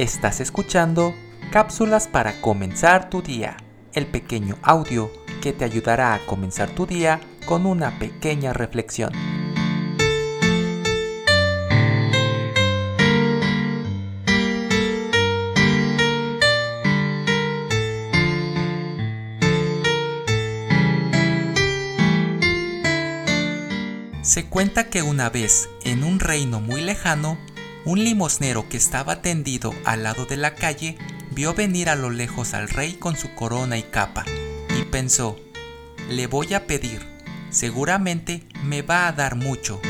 Estás escuchando Cápsulas para comenzar tu día, el pequeño audio que te ayudará a comenzar tu día con una pequeña reflexión. Se cuenta que una vez, en un reino muy lejano, un limosnero que estaba tendido al lado de la calle vio venir a lo lejos al rey con su corona y capa, y pensó, le voy a pedir, seguramente me va a dar mucho.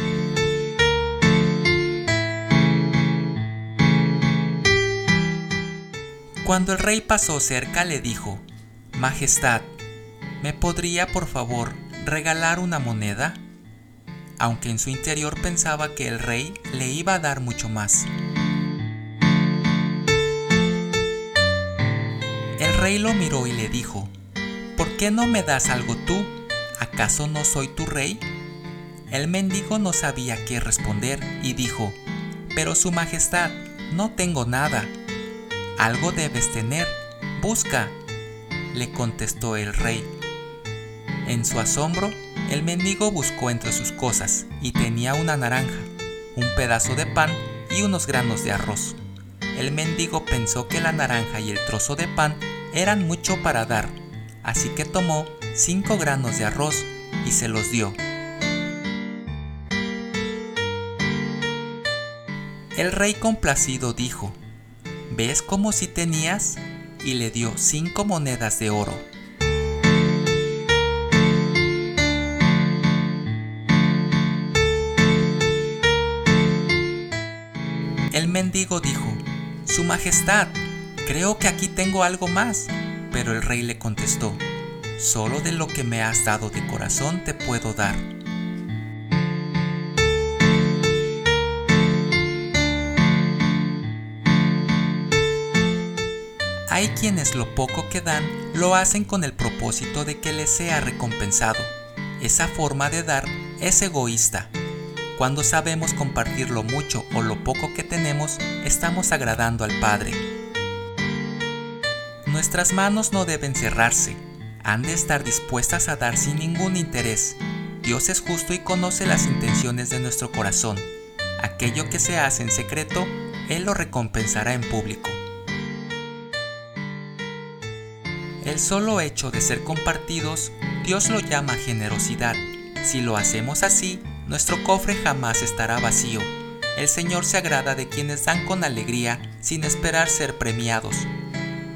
Cuando el rey pasó cerca le dijo, Majestad, ¿me podría por favor regalar una moneda? Aunque en su interior pensaba que el rey le iba a dar mucho más. El rey lo miró y le dijo, ¿por qué no me das algo tú? ¿Acaso no soy tu rey? El mendigo no sabía qué responder y dijo, pero su majestad, no tengo nada. Algo debes tener, busca, le contestó el rey. En su asombro, el mendigo buscó entre sus cosas y tenía una naranja, un pedazo de pan y unos granos de arroz. El mendigo pensó que la naranja y el trozo de pan eran mucho para dar, así que tomó cinco granos de arroz y se los dio. El rey complacido dijo, ¿ves como si tenías? y le dio cinco monedas de oro. El mendigo dijo, Su Majestad, creo que aquí tengo algo más. Pero el rey le contestó, Solo de lo que me has dado de corazón te puedo dar. Hay quienes lo poco que dan lo hacen con el propósito de que les sea recompensado. Esa forma de dar es egoísta cuando sabemos compartir lo mucho o lo poco que tenemos, estamos agradando al Padre. Nuestras manos no deben cerrarse, han de estar dispuestas a dar sin ningún interés. Dios es justo y conoce las intenciones de nuestro corazón. Aquello que se hace en secreto, Él lo recompensará en público. El solo hecho de ser compartidos, Dios lo llama generosidad. Si lo hacemos así, nuestro cofre jamás estará vacío. El Señor se agrada de quienes dan con alegría sin esperar ser premiados.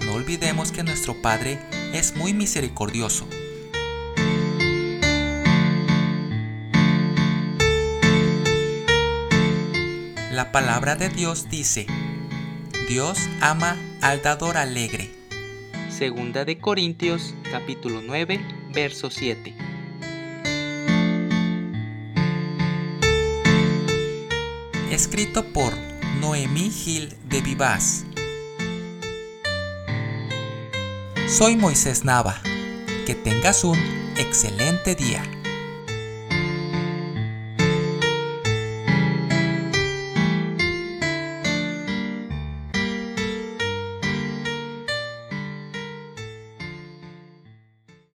No olvidemos que nuestro Padre es muy misericordioso. La palabra de Dios dice, Dios ama al dador alegre. Segunda de Corintios capítulo 9, verso 7. Escrito por Noemí Gil de Vivaz. Soy Moisés Nava. Que tengas un excelente día.